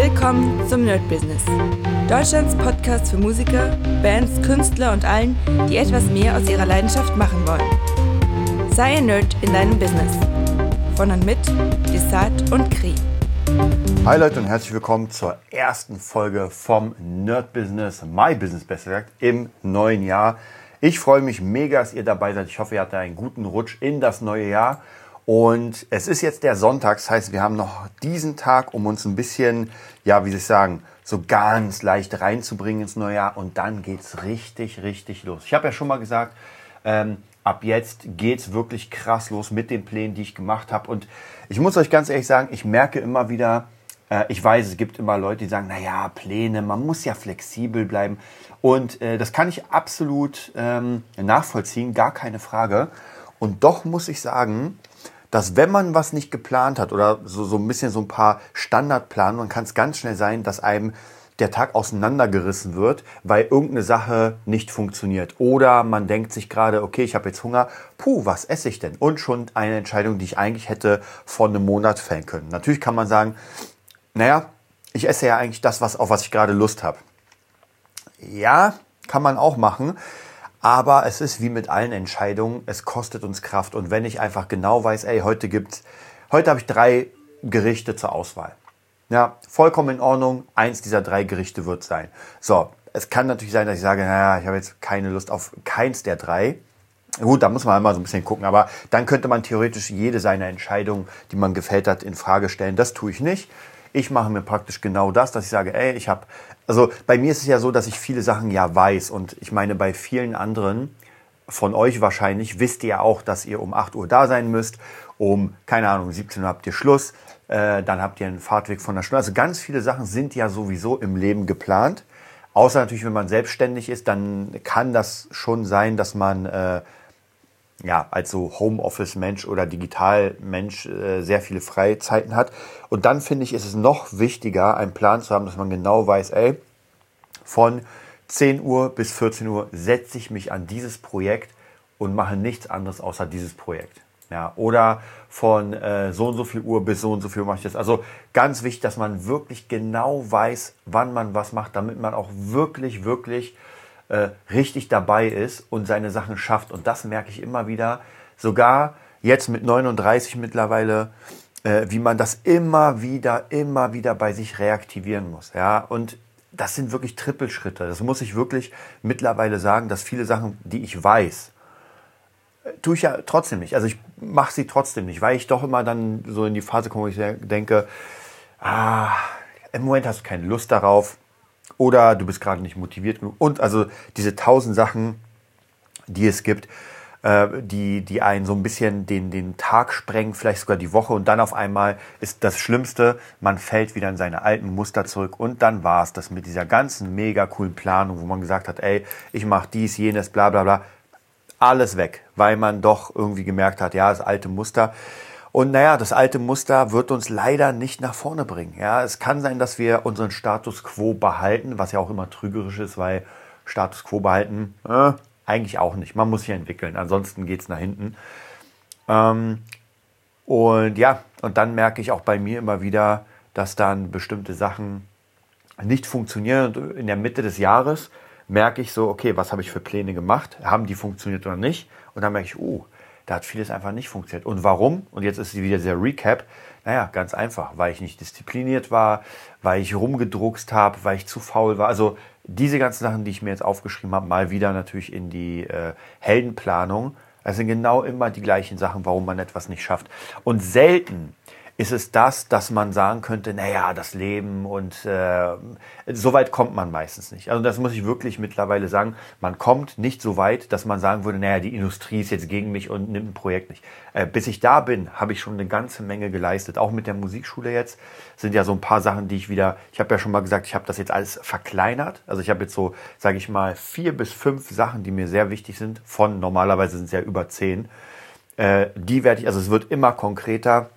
Willkommen zum Nerd Business. Deutschlands Podcast für Musiker, Bands, Künstler und allen, die etwas mehr aus ihrer Leidenschaft machen wollen. Sei ein Nerd in deinem Business. Von und mit Desart und Kri. Hi Leute und herzlich willkommen zur ersten Folge vom Nerd Business, My Business besser gesagt, im neuen Jahr. Ich freue mich mega, dass ihr dabei seid. Ich hoffe, ihr hattet einen guten Rutsch in das neue Jahr. Und es ist jetzt der Sonntag, das heißt, wir haben noch diesen Tag, um uns ein bisschen, ja, wie soll ich sagen, so ganz leicht reinzubringen ins neue Jahr. Und dann geht's richtig, richtig los. Ich habe ja schon mal gesagt, ähm, ab jetzt geht's wirklich krass los mit den Plänen, die ich gemacht habe. Und ich muss euch ganz ehrlich sagen, ich merke immer wieder, äh, ich weiß, es gibt immer Leute, die sagen, na ja, Pläne, man muss ja flexibel bleiben. Und äh, das kann ich absolut ähm, nachvollziehen, gar keine Frage. Und doch muss ich sagen, dass wenn man was nicht geplant hat oder so, so ein bisschen so ein paar Standardplanungen, kann es ganz schnell sein, dass einem der Tag auseinandergerissen wird, weil irgendeine Sache nicht funktioniert. Oder man denkt sich gerade, okay, ich habe jetzt Hunger, puh, was esse ich denn? Und schon eine Entscheidung, die ich eigentlich hätte vor einem Monat fällen können. Natürlich kann man sagen, naja, ich esse ja eigentlich das, was, auf was ich gerade Lust habe. Ja, kann man auch machen. Aber es ist wie mit allen Entscheidungen, es kostet uns Kraft. Und wenn ich einfach genau weiß, ey, heute gibt's, heute habe ich drei Gerichte zur Auswahl. Ja, vollkommen in Ordnung. Eins dieser drei Gerichte wird sein. So, es kann natürlich sein, dass ich sage, naja, ich habe jetzt keine Lust auf keins der drei. Gut, da muss man immer so ein bisschen gucken, aber dann könnte man theoretisch jede seiner Entscheidungen, die man gefällt hat, in Frage stellen. Das tue ich nicht. Ich mache mir praktisch genau das, dass ich sage, ey, ich habe, also bei mir ist es ja so, dass ich viele Sachen ja weiß und ich meine, bei vielen anderen von euch wahrscheinlich wisst ihr auch, dass ihr um 8 Uhr da sein müsst, um, keine Ahnung, 17 Uhr habt ihr Schluss, äh, dann habt ihr einen Fahrtweg von einer Stunde. Also ganz viele Sachen sind ja sowieso im Leben geplant. Außer natürlich, wenn man selbstständig ist, dann kann das schon sein, dass man äh, ja, als so Homeoffice-Mensch oder Digital-Mensch äh, sehr viele Freizeiten hat. Und dann finde ich, ist es noch wichtiger, einen Plan zu haben, dass man genau weiß, ey, von 10 Uhr bis 14 Uhr setze ich mich an dieses Projekt und mache nichts anderes außer dieses Projekt. Ja, oder von äh, so und so viel Uhr bis so und so viel Uhr mache ich das. Also ganz wichtig, dass man wirklich genau weiß, wann man was macht, damit man auch wirklich, wirklich äh, richtig dabei ist und seine Sachen schafft. Und das merke ich immer wieder, sogar jetzt mit 39 mittlerweile, äh, wie man das immer wieder, immer wieder bei sich reaktivieren muss. Ja, und das sind wirklich Trippelschritte. Das muss ich wirklich mittlerweile sagen, dass viele Sachen, die ich weiß, äh, tue ich ja trotzdem nicht. Also ich mache sie trotzdem nicht, weil ich doch immer dann so in die Phase komme, wo ich denke, ah, im Moment hast du keine Lust darauf oder du bist gerade nicht motiviert genug. Und also diese tausend Sachen, die es gibt, äh, die, die einen so ein bisschen den, den Tag sprengen, vielleicht sogar die Woche und dann auf einmal ist das Schlimmste, man fällt wieder in seine alten Muster zurück und dann war es das mit dieser ganzen mega coolen Planung, wo man gesagt hat, ey, ich mache dies, jenes, bla bla bla, alles weg, weil man doch irgendwie gemerkt hat, ja, das alte Muster. Und naja, das alte Muster wird uns leider nicht nach vorne bringen. Ja, es kann sein, dass wir unseren Status quo behalten, was ja auch immer trügerisch ist, weil Status quo behalten, äh, eigentlich auch nicht. Man muss sich entwickeln, ansonsten geht es nach hinten. Ähm, und ja, und dann merke ich auch bei mir immer wieder, dass dann bestimmte Sachen nicht funktionieren. Und in der Mitte des Jahres merke ich so, okay, was habe ich für Pläne gemacht? Haben die funktioniert oder nicht? Und dann merke ich, oh, da hat vieles einfach nicht funktioniert. Und warum? Und jetzt ist wieder der Recap. Naja, ganz einfach, weil ich nicht diszipliniert war, weil ich rumgedruckst habe, weil ich zu faul war. Also diese ganzen Sachen, die ich mir jetzt aufgeschrieben habe, mal wieder natürlich in die äh, Heldenplanung. Das sind genau immer die gleichen Sachen, warum man etwas nicht schafft. Und selten ist es das, dass man sagen könnte, naja, das Leben und äh, so weit kommt man meistens nicht. Also das muss ich wirklich mittlerweile sagen. Man kommt nicht so weit, dass man sagen würde, naja, die Industrie ist jetzt gegen mich und nimmt ein Projekt nicht. Äh, bis ich da bin, habe ich schon eine ganze Menge geleistet. Auch mit der Musikschule jetzt sind ja so ein paar Sachen, die ich wieder, ich habe ja schon mal gesagt, ich habe das jetzt alles verkleinert. Also ich habe jetzt so, sage ich mal, vier bis fünf Sachen, die mir sehr wichtig sind. Von normalerweise sind es ja über zehn. Äh, die werde ich, also es wird immer konkreter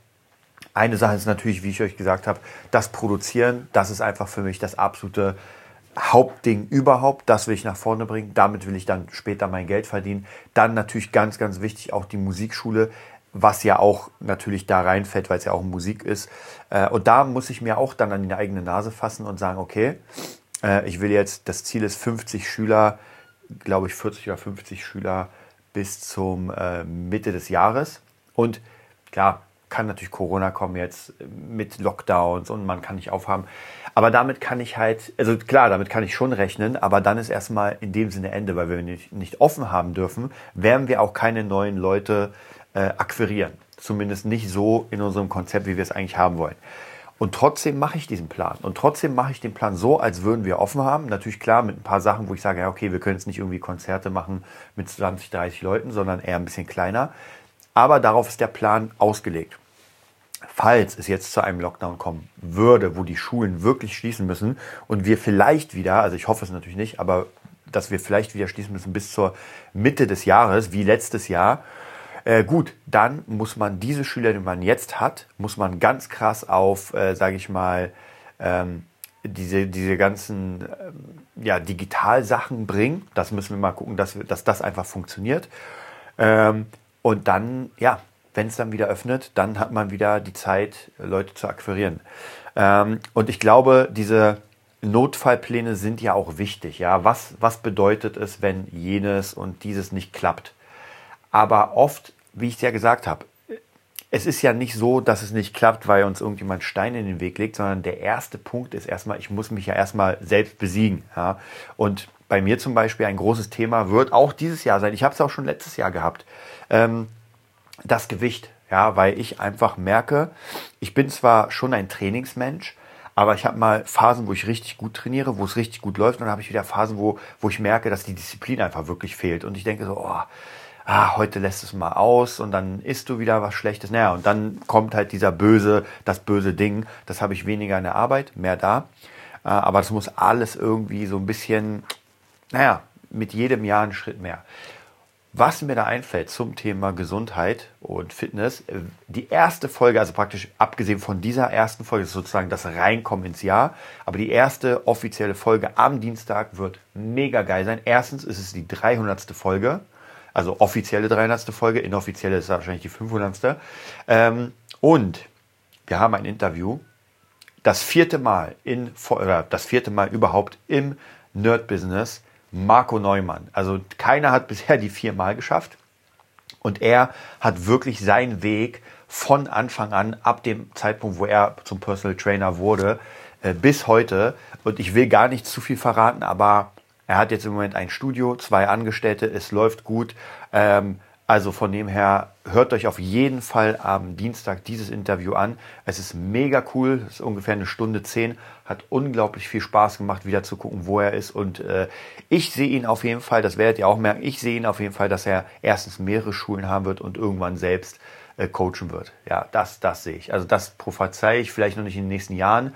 eine Sache ist natürlich, wie ich euch gesagt habe, das Produzieren. Das ist einfach für mich das absolute Hauptding überhaupt. Das will ich nach vorne bringen. Damit will ich dann später mein Geld verdienen. Dann natürlich ganz, ganz wichtig auch die Musikschule. was ja auch natürlich da reinfällt, weil es ja auch Musik ist. Äh, und da muss ich mir auch dann an die eigene Nase fassen und sagen, okay, äh, ich will jetzt, das Ziel ist 50 Schüler, glaube ich 40 oder 50 Schüler bis zum äh, Mitte des Jahres. Und klar, kann natürlich Corona kommen jetzt mit Lockdowns und man kann nicht aufhaben. Aber damit kann ich halt, also klar, damit kann ich schon rechnen, aber dann ist erstmal in dem Sinne Ende, weil wir nicht, nicht offen haben dürfen, werden wir auch keine neuen Leute äh, akquirieren. Zumindest nicht so in unserem Konzept, wie wir es eigentlich haben wollen. Und trotzdem mache ich diesen Plan. Und trotzdem mache ich den Plan so, als würden wir offen haben. Natürlich klar mit ein paar Sachen, wo ich sage, ja, okay, wir können jetzt nicht irgendwie Konzerte machen mit 20, 30 Leuten, sondern eher ein bisschen kleiner. Aber darauf ist der Plan ausgelegt. Falls es jetzt zu einem Lockdown kommen würde, wo die Schulen wirklich schließen müssen und wir vielleicht wieder, also ich hoffe es natürlich nicht, aber dass wir vielleicht wieder schließen müssen bis zur Mitte des Jahres, wie letztes Jahr, äh, gut, dann muss man diese Schüler, die man jetzt hat, muss man ganz krass auf, äh, sage ich mal, ähm, diese, diese ganzen ähm, ja, Digitalsachen bringen. Das müssen wir mal gucken, dass, wir, dass das einfach funktioniert. Ähm, und dann, ja, wenn es dann wieder öffnet, dann hat man wieder die Zeit, Leute zu akquirieren. Ähm, und ich glaube, diese Notfallpläne sind ja auch wichtig. Ja, was, was bedeutet es, wenn jenes und dieses nicht klappt? Aber oft, wie ich es ja gesagt habe, es ist ja nicht so, dass es nicht klappt, weil uns irgendjemand Steine in den Weg legt, sondern der erste Punkt ist erstmal, ich muss mich ja erstmal selbst besiegen. Ja? Und bei mir zum Beispiel ein großes Thema wird auch dieses Jahr sein. Ich habe es auch schon letztes Jahr gehabt. Ähm, das Gewicht. Ja, weil ich einfach merke, ich bin zwar schon ein Trainingsmensch, aber ich habe mal Phasen, wo ich richtig gut trainiere, wo es richtig gut läuft, und dann habe ich wieder Phasen, wo, wo ich merke, dass die Disziplin einfach wirklich fehlt. Und ich denke so, oh, ah, heute lässt es mal aus und dann isst du wieder was Schlechtes. Naja, und dann kommt halt dieser böse, das böse Ding. Das habe ich weniger in der Arbeit, mehr da. Äh, aber das muss alles irgendwie so ein bisschen, naja, mit jedem Jahr einen Schritt mehr. Was mir da einfällt zum Thema Gesundheit und Fitness, äh, die erste Folge, also praktisch abgesehen von dieser ersten Folge, ist sozusagen das Reinkommen ins Jahr, aber die erste offizielle Folge am Dienstag wird mega geil sein. Erstens ist es die 300. Folge, also offizielle 300. Folge, inoffizielle ist wahrscheinlich die 500. Ähm, und wir haben ein Interview, das vierte Mal in, oder das vierte Mal überhaupt im Nerd-Business Marco Neumann. Also keiner hat bisher die viermal geschafft. Und er hat wirklich seinen Weg von Anfang an, ab dem Zeitpunkt, wo er zum Personal Trainer wurde, äh, bis heute. Und ich will gar nicht zu viel verraten, aber er hat jetzt im Moment ein Studio, zwei Angestellte, es läuft gut. Ähm, also von dem her, hört euch auf jeden Fall am Dienstag dieses Interview an. Es ist mega cool, es ist ungefähr eine Stunde zehn, hat unglaublich viel Spaß gemacht, wieder zu gucken, wo er ist. Und äh, ich sehe ihn auf jeden Fall, das werdet ihr auch merken, ich sehe ihn auf jeden Fall, dass er erstens mehrere Schulen haben wird und irgendwann selbst äh, coachen wird. Ja, das, das sehe ich. Also das prophezei ich vielleicht noch nicht in den nächsten Jahren,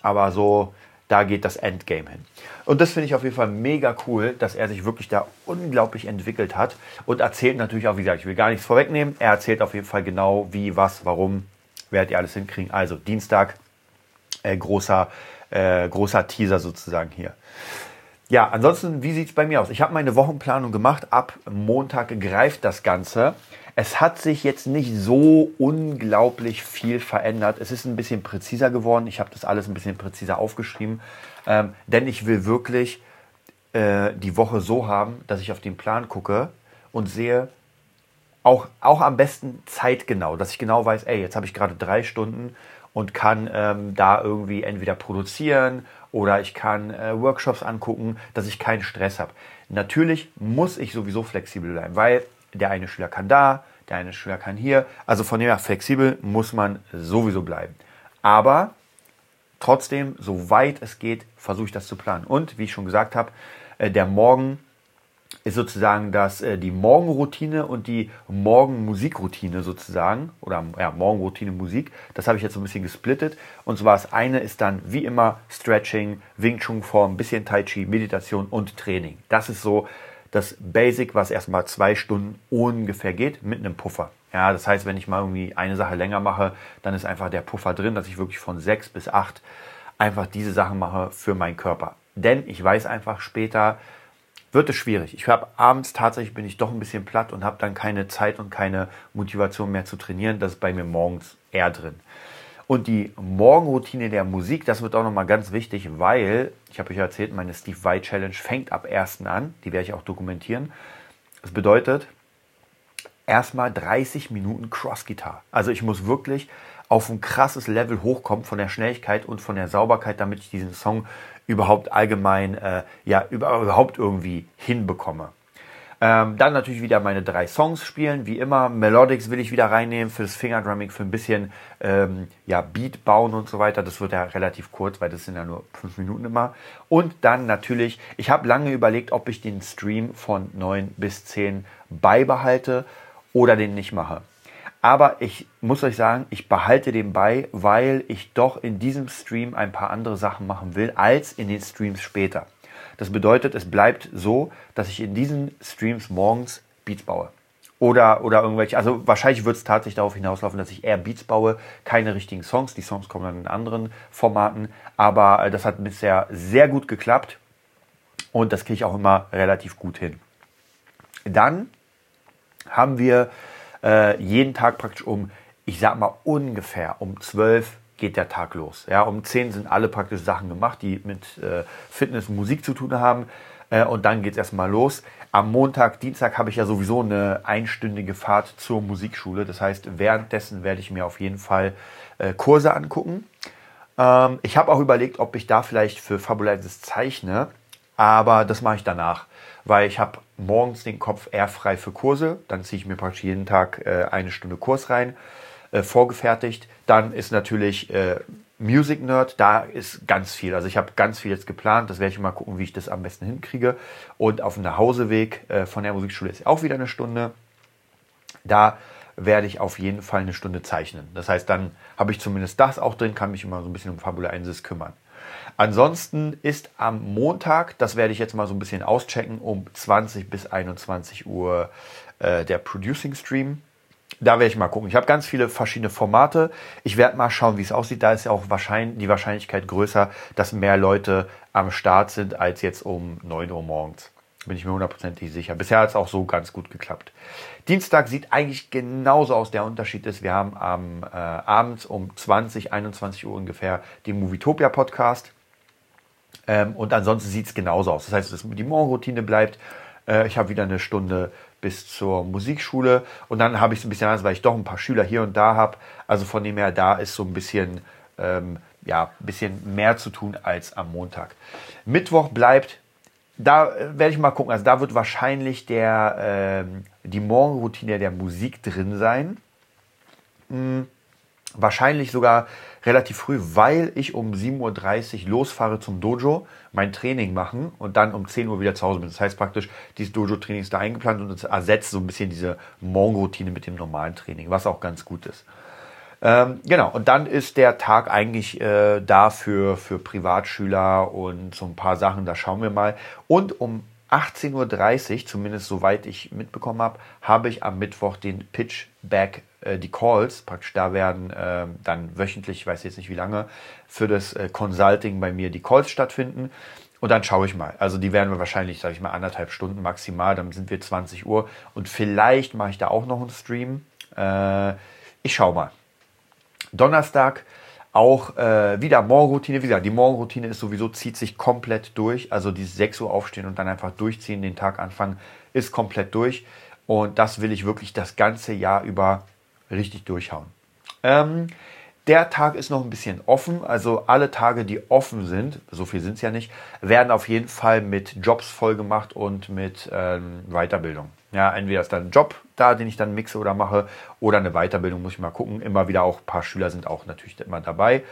aber so da geht das Endgame hin. Und das finde ich auf jeden Fall mega cool, dass er sich wirklich da unglaublich entwickelt hat und erzählt natürlich auch, wie gesagt, ich will gar nichts vorwegnehmen. Er erzählt auf jeden Fall genau, wie, was, warum, werdet ihr alles hinkriegen. Also Dienstag, äh, großer, äh, großer Teaser sozusagen hier. Ja, ansonsten, wie sieht es bei mir aus? Ich habe meine Wochenplanung gemacht. Ab Montag greift das Ganze. Es hat sich jetzt nicht so unglaublich viel verändert. Es ist ein bisschen präziser geworden. Ich habe das alles ein bisschen präziser aufgeschrieben, ähm, denn ich will wirklich äh, die Woche so haben, dass ich auf den Plan gucke und sehe, auch, auch am besten zeitgenau, dass ich genau weiß, ey, jetzt habe ich gerade drei Stunden und kann ähm, da irgendwie entweder produzieren oder ich kann äh, Workshops angucken, dass ich keinen Stress habe. Natürlich muss ich sowieso flexibel bleiben, weil der eine Schüler kann da, der eine Schüler kann hier. Also von dem her flexibel muss man sowieso bleiben. Aber trotzdem, soweit es geht, versuche ich das zu planen. Und wie ich schon gesagt habe, äh, der Morgen ist sozusagen das, äh, die Morgenroutine und die Morgenmusikroutine sozusagen. Oder ja, Morgenroutine Musik. Das habe ich jetzt so ein bisschen gesplittet. Und zwar das eine ist dann wie immer Stretching, Wing Chun Form, bisschen Tai Chi, Meditation und Training. Das ist so das Basic, was erstmal zwei Stunden ungefähr geht, mit einem Puffer. Ja, das heißt, wenn ich mal irgendwie eine Sache länger mache, dann ist einfach der Puffer drin, dass ich wirklich von sechs bis acht einfach diese Sachen mache für meinen Körper. Denn ich weiß einfach später, wird es schwierig. Ich habe abends tatsächlich bin ich doch ein bisschen platt und habe dann keine Zeit und keine Motivation mehr zu trainieren. Das ist bei mir morgens eher drin. Und die Morgenroutine der Musik, das wird auch nochmal ganz wichtig, weil, ich habe euch erzählt, meine Steve Vai Challenge fängt ab 1. an. Die werde ich auch dokumentieren. Das bedeutet, erstmal 30 Minuten Cross-Gitarre. Also ich muss wirklich auf ein krasses Level hochkommen von der Schnelligkeit und von der Sauberkeit, damit ich diesen Song überhaupt allgemein, äh, ja, überhaupt irgendwie hinbekomme. Ähm, dann natürlich wieder meine drei Songs spielen, wie immer. Melodics will ich wieder reinnehmen für das Fingerdrumming, für ein bisschen ähm, ja, Beat bauen und so weiter. Das wird ja relativ kurz, weil das sind ja nur fünf Minuten immer. Und dann natürlich, ich habe lange überlegt, ob ich den Stream von 9 bis 10 beibehalte oder den nicht mache. Aber ich muss euch sagen, ich behalte den bei, weil ich doch in diesem Stream ein paar andere Sachen machen will als in den Streams später. Das bedeutet, es bleibt so, dass ich in diesen Streams morgens Beats baue. Oder, oder irgendwelche, also wahrscheinlich wird es tatsächlich darauf hinauslaufen, dass ich eher Beats baue, keine richtigen Songs. Die Songs kommen dann in anderen Formaten. Aber äh, das hat bisher sehr gut geklappt und das kriege ich auch immer relativ gut hin. Dann haben wir äh, jeden Tag praktisch um, ich sag mal ungefähr um 12 geht der Tag los. Ja, um 10 sind alle praktisch Sachen gemacht, die mit äh, Fitness und Musik zu tun haben. Äh, und dann geht es erstmal los. Am Montag, Dienstag habe ich ja sowieso eine einstündige Fahrt zur Musikschule. Das heißt, währenddessen werde ich mir auf jeden Fall äh, Kurse angucken. Ähm, ich habe auch überlegt, ob ich da vielleicht für Fabulensis zeichne. Aber das mache ich danach, weil ich habe morgens den Kopf eher frei für Kurse. Dann ziehe ich mir praktisch jeden Tag äh, eine Stunde Kurs rein äh, vorgefertigt. Dann ist natürlich äh, Music Nerd, da ist ganz viel. Also ich habe ganz viel jetzt geplant. Das werde ich mal gucken, wie ich das am besten hinkriege. Und auf dem Nachhauseweg äh, von der Musikschule ist auch wieder eine Stunde. Da werde ich auf jeden Fall eine Stunde zeichnen. Das heißt, dann habe ich zumindest das auch drin, kann mich immer so ein bisschen um Fabula 1 kümmern. Ansonsten ist am Montag, das werde ich jetzt mal so ein bisschen auschecken, um 20 bis 21 Uhr äh, der Producing Stream. Da werde ich mal gucken. Ich habe ganz viele verschiedene Formate. Ich werde mal schauen, wie es aussieht. Da ist ja auch wahrscheinlich, die Wahrscheinlichkeit größer, dass mehr Leute am Start sind als jetzt um 9 Uhr morgens. Bin ich mir hundertprozentig sicher. Bisher hat es auch so ganz gut geklappt. Dienstag sieht eigentlich genauso aus. Der Unterschied ist, wir haben am äh, abends um 20, 21 Uhr ungefähr den Movietopia Podcast. Ähm, und ansonsten sieht es genauso aus. Das heißt, die Morgenroutine bleibt. Äh, ich habe wieder eine Stunde bis zur Musikschule. Und dann habe ich es ein bisschen anders, weil ich doch ein paar Schüler hier und da habe. Also von dem her, da ist so ein bisschen, ähm, ja, bisschen mehr zu tun als am Montag. Mittwoch bleibt, da äh, werde ich mal gucken. Also da wird wahrscheinlich der, ähm, die Morgenroutine der Musik drin sein. Hm, wahrscheinlich sogar relativ früh, weil ich um 7.30 Uhr losfahre zum Dojo, mein Training machen und dann um 10 Uhr wieder zu Hause bin. Das heißt praktisch, dieses Dojo-Training ist da eingeplant und es ersetzt so ein bisschen diese Morgenroutine mit dem normalen Training, was auch ganz gut ist. Ähm, genau, und dann ist der Tag eigentlich äh, da für, Privatschüler und so ein paar Sachen, da schauen wir mal. Und um 18.30 Uhr, zumindest soweit ich mitbekommen habe, habe ich am Mittwoch den Pitch Back, äh, die Calls, praktisch da werden äh, dann wöchentlich, ich weiß jetzt nicht wie lange, für das äh, Consulting bei mir die Calls stattfinden. Und dann schaue ich mal. Also die werden wir wahrscheinlich, sage ich mal, anderthalb Stunden maximal. Dann sind wir 20 Uhr. Und vielleicht mache ich da auch noch einen Stream. Äh, ich schaue mal. Donnerstag auch äh, wieder Morgenroutine. Wie gesagt, die Morgenroutine ist sowieso, zieht sich komplett durch. Also dieses 6 Uhr aufstehen und dann einfach durchziehen, den Tag anfangen, ist komplett durch. Und das will ich wirklich das ganze Jahr über richtig durchhauen. Ähm, der Tag ist noch ein bisschen offen. Also alle Tage, die offen sind, so viel sind es ja nicht, werden auf jeden Fall mit Jobs vollgemacht und mit ähm, Weiterbildung. Ja, entweder ist dann ein Job da, den ich dann mixe oder mache, oder eine Weiterbildung, muss ich mal gucken. Immer wieder auch ein paar Schüler sind auch natürlich immer dabei.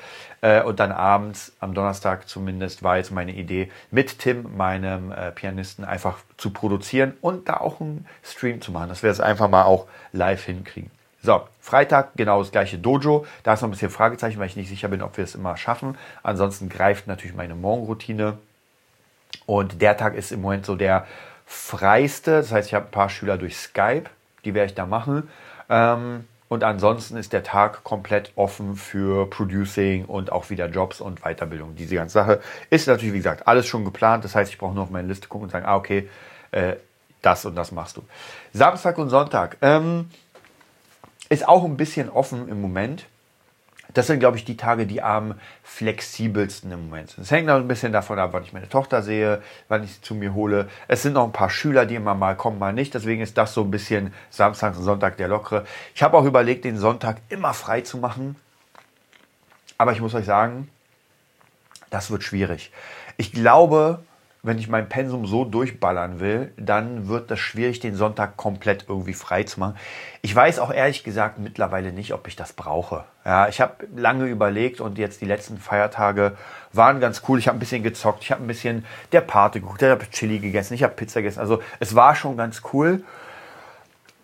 Äh, und dann abends, am Donnerstag zumindest, war jetzt meine Idee, mit Tim, meinem äh, Pianisten, einfach zu produzieren und da auch einen Stream zu machen, dass wir das einfach mal auch live hinkriegen. So, Freitag genau das gleiche Dojo. Da ist noch ein bisschen Fragezeichen, weil ich nicht sicher bin, ob wir es immer schaffen. Ansonsten greift natürlich meine Morgenroutine. Und der Tag ist im Moment so der freiste. Das heißt, ich habe ein paar Schüler durch Skype, die werde ich da machen. Ähm, und ansonsten ist der Tag komplett offen für Producing und auch wieder Jobs und Weiterbildung. Diese ganze Sache ist natürlich, wie gesagt, alles schon geplant. Das heißt, ich brauche nur auf meine Liste gucken und sagen, ah, okay, äh, das und das machst du. Samstag und Sonntag ähm, ist auch ein bisschen offen im Moment. Das sind, glaube ich, die Tage, die am flexibelsten im Moment sind. Es hängt noch ein bisschen davon ab, wann ich meine Tochter sehe, wann ich sie zu mir hole. Es sind noch ein paar Schüler, die immer mal kommen, mal nicht. Deswegen ist das so ein bisschen Samstag und Sonntag der lockere. Ich habe auch überlegt, den Sonntag immer frei zu machen. Aber ich muss euch sagen, das wird schwierig. Ich glaube, wenn ich mein Pensum so durchballern will, dann wird das schwierig, den Sonntag komplett irgendwie frei zu machen. Ich weiß auch ehrlich gesagt mittlerweile nicht, ob ich das brauche. Ja, ich habe lange überlegt und jetzt die letzten Feiertage waren ganz cool. Ich habe ein bisschen gezockt, ich habe ein bisschen der Pate geguckt, ich habe Chili gegessen, ich habe Pizza gegessen. Also es war schon ganz cool.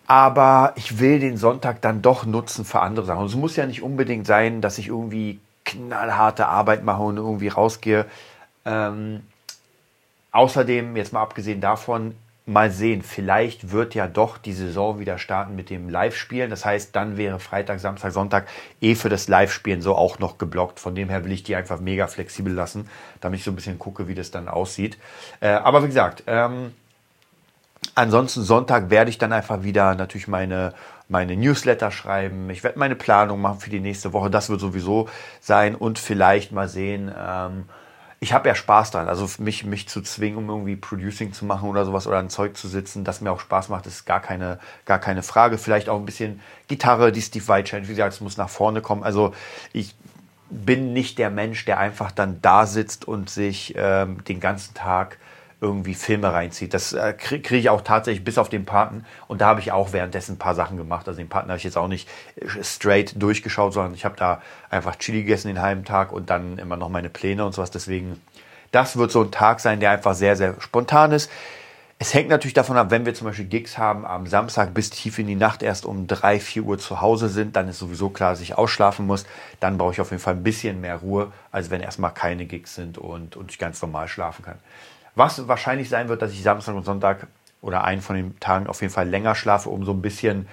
Aber ich will den Sonntag dann doch nutzen für andere Sachen. Und es muss ja nicht unbedingt sein, dass ich irgendwie knallharte Arbeit mache und irgendwie rausgehe. Ähm, Außerdem, jetzt mal abgesehen davon, mal sehen, vielleicht wird ja doch die Saison wieder starten mit dem Live-Spielen. Das heißt, dann wäre Freitag, Samstag, Sonntag eh für das Live-Spielen so auch noch geblockt. Von dem her will ich die einfach mega flexibel lassen, damit ich so ein bisschen gucke, wie das dann aussieht. Äh, aber wie gesagt, ähm, ansonsten Sonntag werde ich dann einfach wieder natürlich meine meine Newsletter schreiben, ich werde meine Planung machen für die nächste Woche, das wird sowieso sein und vielleicht mal sehen, ähm, ich habe ja Spaß dran. Also mich, mich zu zwingen, um irgendwie Producing zu machen oder sowas oder ein Zeug zu sitzen, das mir auch Spaß macht, ist gar keine, gar keine Frage. Vielleicht auch ein bisschen Gitarre, die Steve Vai Challenge, wie gesagt, es muss nach vorne kommen. Also ich bin nicht der Mensch, der einfach dann da sitzt und sich ähm, den ganzen Tag irgendwie Filme reinzieht. Das äh, kriege krieg ich auch tatsächlich bis auf den Paten. Und da habe ich auch währenddessen ein paar Sachen gemacht. Also den Paten habe ich jetzt auch nicht äh, straight durchgeschaut, sondern ich habe da einfach Chili gegessen den halben Tag und dann immer noch meine Pläne und sowas. Deswegen, das wird so ein Tag sein, der einfach sehr, sehr spontan ist. Es hängt natürlich davon ab, wenn wir zum Beispiel Gigs haben, am Samstag bis tief in die Nacht erst um drei vier Uhr zu Hause sind, dann ist sowieso klar, dass ich ausschlafen muss. Dann brauche ich auf jeden Fall ein bisschen mehr Ruhe, als wenn erstmal keine Gigs sind und, und ich ganz normal schlafen kann. Was wahrscheinlich sein wird, dass ich Samstag und Sonntag oder einen von den Tagen auf jeden Fall länger schlafe, um so ein bisschen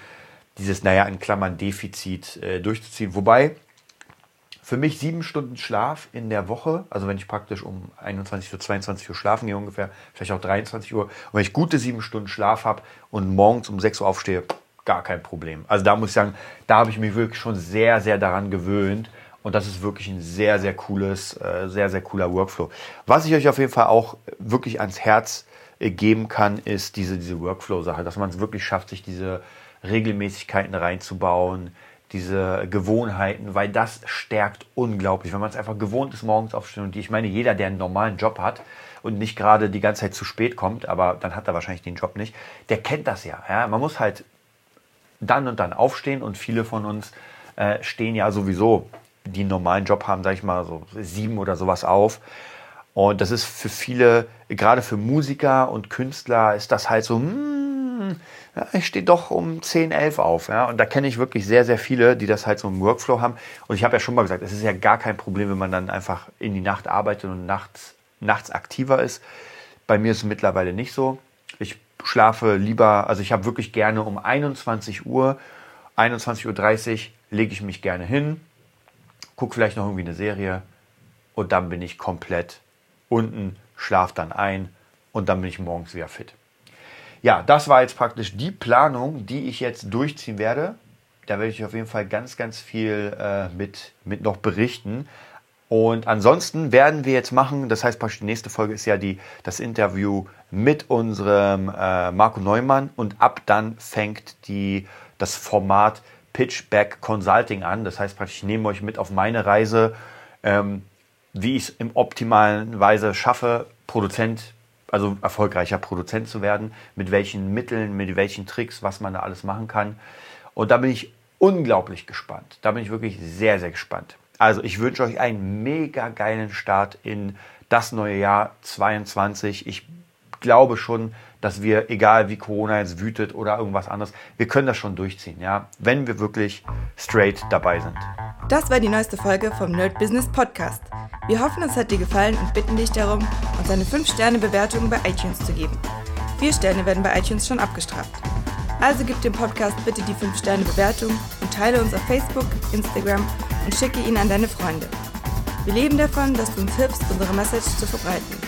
dieses, naja, in Klammern Defizit äh, durchzuziehen. Wobei für mich sieben Stunden Schlaf in der Woche, also wenn ich praktisch um 21 Uhr, 22 Uhr schlafen gehe ungefähr, vielleicht auch 23 Uhr, und wenn ich gute sieben Stunden Schlaf habe und morgens um 6 Uhr aufstehe, gar kein Problem. Also da muss ich sagen, da habe ich mich wirklich schon sehr, sehr daran gewöhnt, und das ist wirklich ein sehr, sehr cooles, äh, sehr, sehr cooler Workflow. Was ich euch auf jeden Fall auch wirklich ans Herz äh, geben kann, ist diese, diese Workflow-Sache, dass man es wirklich schafft, sich diese Regelmäßigkeiten reinzubauen, diese Gewohnheiten, weil das stärkt unglaublich. Wenn man es einfach gewohnt ist, morgens aufstehen und die, ich meine, jeder, der einen normalen Job hat und nicht gerade die ganze Zeit zu spät kommt, aber dann hat er wahrscheinlich den Job nicht, der kennt das ja. ja? Man muss halt dann und dann aufstehen und viele von uns äh, stehen ja sowieso die einen normalen Job haben, sage ich mal, so sieben oder sowas auf. Und das ist für viele, gerade für Musiker und Künstler, ist das halt so, hm, ja, ich stehe doch um 10, 11 auf. Ja? Und da kenne ich wirklich sehr, sehr viele, die das halt so im Workflow haben. Und ich habe ja schon mal gesagt, es ist ja gar kein Problem, wenn man dann einfach in die Nacht arbeitet und nachts, nachts aktiver ist. Bei mir ist es mittlerweile nicht so. Ich schlafe lieber, also ich habe wirklich gerne um 21 Uhr, 21.30 Uhr lege ich mich gerne hin, gucke vielleicht noch irgendwie eine Serie und dann bin ich komplett unten, schlaf dann ein und dann bin ich morgens wieder fit. Ja, das war jetzt praktisch die Planung, die ich jetzt durchziehen werde. Da werde ich auf jeden Fall ganz, ganz viel äh, mit, mit noch berichten. Und ansonsten werden wir jetzt machen, das heißt die nächste Folge ist ja die, das Interview mit unserem äh, Marco Neumann und ab dann fängt die, das Format Pitchback Consulting an. Das heißt praktisch, ich nehme euch mit auf meine Reise, ähm, wie ich es im optimalen Weise schaffe, Produzent, also erfolgreicher Produzent zu werden, mit welchen Mitteln, mit welchen Tricks, was man da alles machen kann. Und da bin ich unglaublich gespannt. Da bin ich wirklich sehr, sehr gespannt. Also ich wünsche euch einen mega geilen Start in das neue Jahr 22. Ich glaube schon, dass wir, egal wie Corona jetzt wütet oder irgendwas anderes, wir können das schon durchziehen, ja, wenn wir wirklich straight dabei sind. Das war die neueste Folge vom Nerd Business Podcast. Wir hoffen, es hat dir gefallen und bitten dich darum, uns eine 5-Sterne-Bewertung bei iTunes zu geben. Vier Sterne werden bei iTunes schon abgestraft. Also gib dem Podcast bitte die 5-Sterne-Bewertung und teile uns auf Facebook, Instagram und schicke ihn an deine Freunde. Wir leben davon, dass du uns hilfst, unsere Message zu verbreiten.